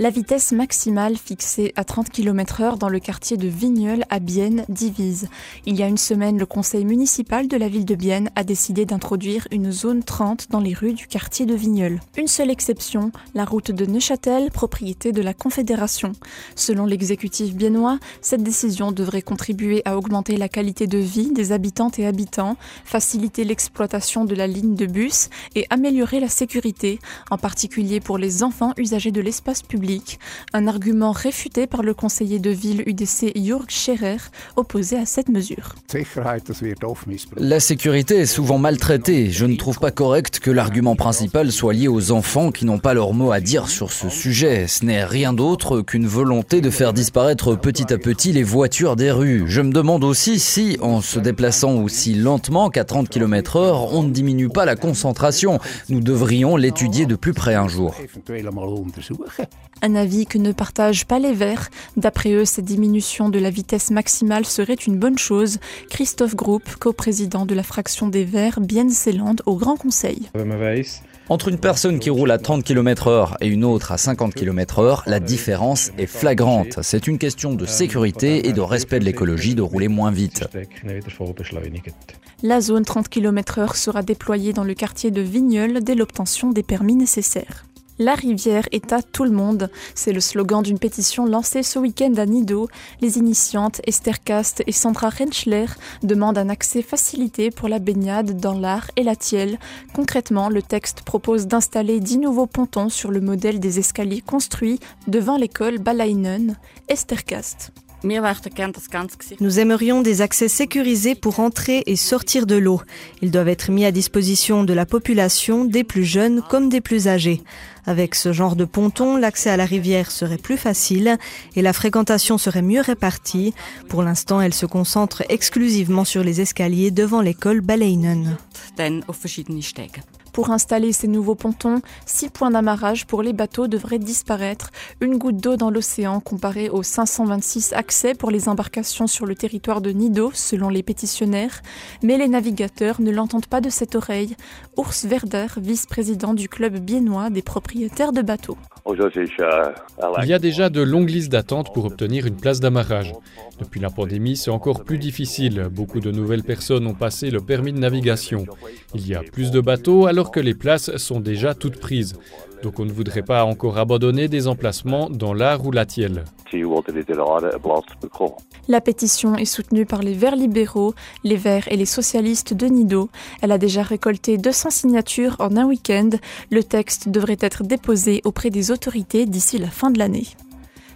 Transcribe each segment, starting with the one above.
La vitesse maximale fixée à 30 km heure dans le quartier de Vigneul à Bienne divise. Il y a une semaine, le conseil municipal de la ville de Bienne a décidé d'introduire une zone 30 dans les rues du quartier de Vigneul. Une seule exception, la route de Neuchâtel, propriété de la Confédération. Selon l'exécutif biennois, cette décision devrait contribuer à augmenter la qualité de vie des habitantes et habitants, faciliter l'exploitation de la ligne de bus et améliorer la sécurité, en particulier pour les enfants usagers de l'espace public un argument réfuté par le conseiller de ville UDC Jörg Scherer, opposé à cette mesure. La sécurité est souvent maltraitée. Je ne trouve pas correct que l'argument principal soit lié aux enfants qui n'ont pas leur mot à dire sur ce sujet. Ce n'est rien d'autre qu'une volonté de faire disparaître petit à petit les voitures des rues. Je me demande aussi si, en se déplaçant aussi lentement qu'à 30 km heure, on ne diminue pas la concentration. Nous devrions l'étudier de plus près un jour. Un avis que ne partagent pas les Verts. D'après eux, cette diminution de la vitesse maximale serait une bonne chose. Christophe Group, coprésident de la fraction des Verts Bienne-Zélande au Grand Conseil. Entre une personne qui roule à 30 km heure et une autre à 50 km heure, la différence est flagrante. C'est une question de sécurité et de respect de l'écologie de rouler moins vite. La zone 30 km heure sera déployée dans le quartier de Vigneul dès l'obtention des permis nécessaires. La rivière est à tout le monde. C'est le slogan d'une pétition lancée ce week-end à Nido. Les initiantes Esther Cast et Sandra Renschler demandent un accès facilité pour la baignade dans l'art et la tielle. Concrètement, le texte propose d'installer dix nouveaux pontons sur le modèle des escaliers construits devant l'école Balainen. Esther Cast. Nous aimerions des accès sécurisés pour entrer et sortir de l'eau. Ils doivent être mis à disposition de la population, des plus jeunes comme des plus âgés. Avec ce genre de ponton, l'accès à la rivière serait plus facile et la fréquentation serait mieux répartie. Pour l'instant, elle se concentre exclusivement sur les escaliers devant l'école Baleinen. Pour installer ces nouveaux pontons, six points d'amarrage pour les bateaux devraient disparaître, une goutte d'eau dans l'océan comparée aux 526 accès pour les embarcations sur le territoire de Nido, selon les pétitionnaires. Mais les navigateurs ne l'entendent pas de cette oreille. Urs Werder, vice-président du club biennois des propriétaires de bateaux. Il y a déjà de longues listes d'attente pour obtenir une place d'amarrage. Depuis la pandémie, c'est encore plus difficile. Beaucoup de nouvelles personnes ont passé le permis de navigation. Il y a plus de bateaux alors que les places sont déjà toutes prises. Donc on ne voudrait pas encore abandonner des emplacements dans l'art ou la. La pétition est soutenue par les Verts libéraux, les Verts et les socialistes de Nido. Elle a déjà récolté 200 signatures en un week-end. Le texte devrait être déposé auprès des autorités d'ici la fin de l'année.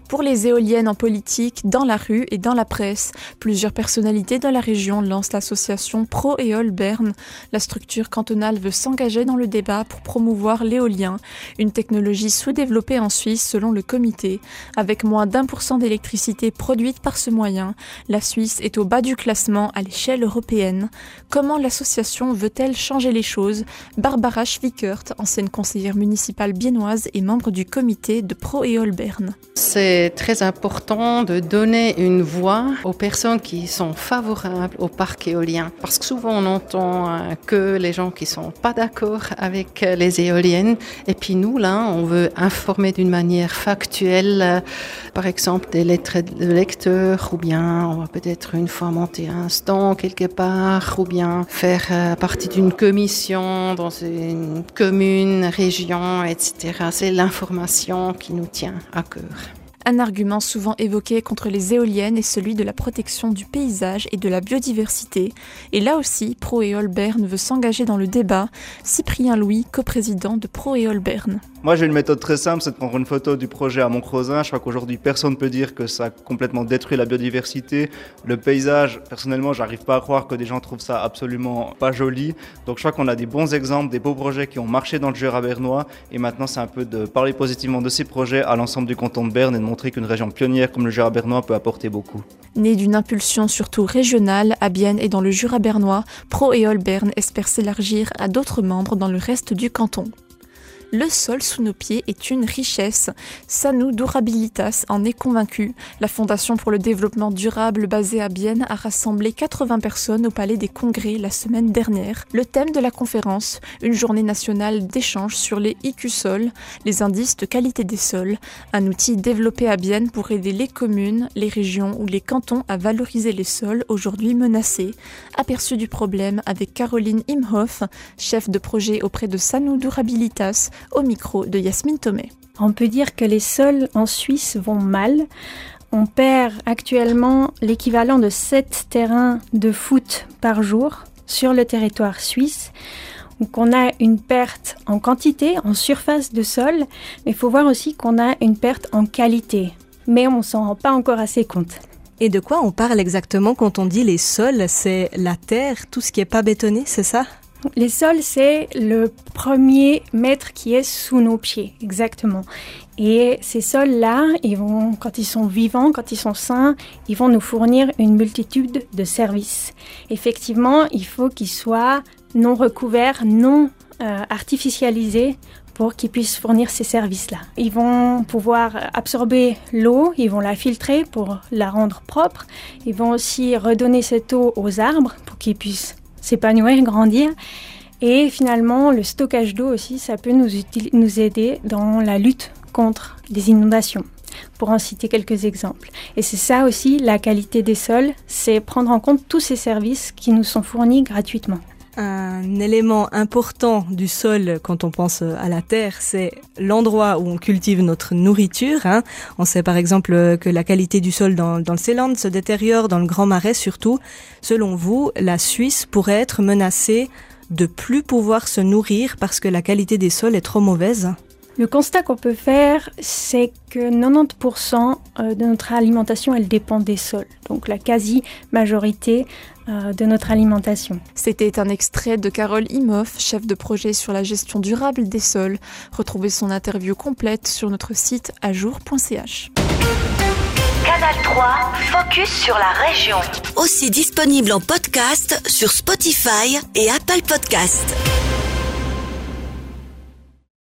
Pour les éoliennes en politique, dans la rue et dans la presse, plusieurs personnalités de la région lancent l'association Pro-Éole Berne. La structure cantonale veut s'engager dans le débat pour promouvoir l'éolien, une technologie sous-développée en Suisse selon le comité. Avec moins d'un pour cent d'électricité produite par ce moyen, la Suisse est au bas du classement à l'échelle européenne. Comment l'association veut-elle changer les choses? Barbara Schwickert, ancienne conseillère municipale biennoise et membre du comité de Pro-Éole Berne c'est très important de donner une voix aux personnes qui sont favorables au parc éolien. Parce que souvent on entend euh, que les gens qui sont pas d'accord avec euh, les éoliennes. Et puis nous, là, on veut informer d'une manière factuelle, euh, par exemple des lettres de lecteurs, ou bien on va peut-être une fois monter un stand quelque part, ou bien faire partie d'une commission dans une commune, région, etc. C'est l'information qui nous tient à cœur. Un argument souvent évoqué contre les éoliennes est celui de la protection du paysage et de la biodiversité. Et là aussi, Pro-Éole Berne veut s'engager dans le débat. Cyprien Louis, coprésident de Pro-Éole Berne. Moi, j'ai une méthode très simple, c'est de prendre une photo du projet à Montcrosin. Je crois qu'aujourd'hui, personne ne peut dire que ça a complètement détruit la biodiversité. Le paysage, personnellement, j'arrive pas à croire que des gens trouvent ça absolument pas joli. Donc, je crois qu'on a des bons exemples, des beaux projets qui ont marché dans le Jura bernois. Et maintenant, c'est un peu de parler positivement de ces projets à l'ensemble du canton de Berne et de montrer qu'une région pionnière comme le Jura bernois peut apporter beaucoup. Né d'une impulsion surtout régionale à Bienne et dans le Jura bernois, Pro Éole Berne espère s'élargir à d'autres membres dans le reste du canton. Le sol sous nos pieds est une richesse. Sanu Durabilitas en est convaincu. La Fondation pour le développement durable basée à Bienne a rassemblé 80 personnes au Palais des Congrès la semaine dernière. Le thème de la conférence, une journée nationale d'échange sur les IQ-sols, les indices de qualité des sols, un outil développé à Bienne pour aider les communes, les régions ou les cantons à valoriser les sols aujourd'hui menacés. Aperçu du problème avec Caroline Imhoff, chef de projet auprès de Sanu Durabilitas, au micro de Yasmine Tomé. On peut dire que les sols en Suisse vont mal. On perd actuellement l'équivalent de 7 terrains de foot par jour sur le territoire suisse. Donc on a une perte en quantité, en surface de sol, mais il faut voir aussi qu'on a une perte en qualité. Mais on s'en rend pas encore assez compte. Et de quoi on parle exactement quand on dit les sols? C'est la terre, tout ce qui n'est pas bétonné, c'est ça? Les sols, c'est le premier mètre qui est sous nos pieds, exactement. Et ces sols-là, quand ils sont vivants, quand ils sont sains, ils vont nous fournir une multitude de services. Effectivement, il faut qu'ils soient non recouverts, non euh, artificialisés pour qu'ils puissent fournir ces services-là. Ils vont pouvoir absorber l'eau, ils vont la filtrer pour la rendre propre, ils vont aussi redonner cette eau aux arbres pour qu'ils puissent s'épanouir, grandir. Et finalement, le stockage d'eau aussi, ça peut nous, aider dans la lutte contre les inondations, pour en citer quelques exemples. Et c'est ça aussi, la qualité des sols, c'est prendre en compte tous ces services qui nous sont fournis gratuitement. Un élément important du sol quand on pense à la terre, c'est l'endroit où on cultive notre nourriture. Hein. On sait par exemple que la qualité du sol dans, le Ceyland se détériore, dans le Grand Marais surtout. Selon vous, la Suisse pourrait être menacée de plus pouvoir se nourrir parce que la qualité des sols est trop mauvaise? Le constat qu'on peut faire, c'est que 90% euh, de notre alimentation, elle dépend des sols. Donc la quasi-majorité de notre alimentation. C'était un extrait de Carole Imoff, chef de projet sur la gestion durable des sols. Retrouvez son interview complète sur notre site ajour.ch. Canal 3, focus sur la région. Aussi disponible en podcast sur Spotify et Apple Podcast.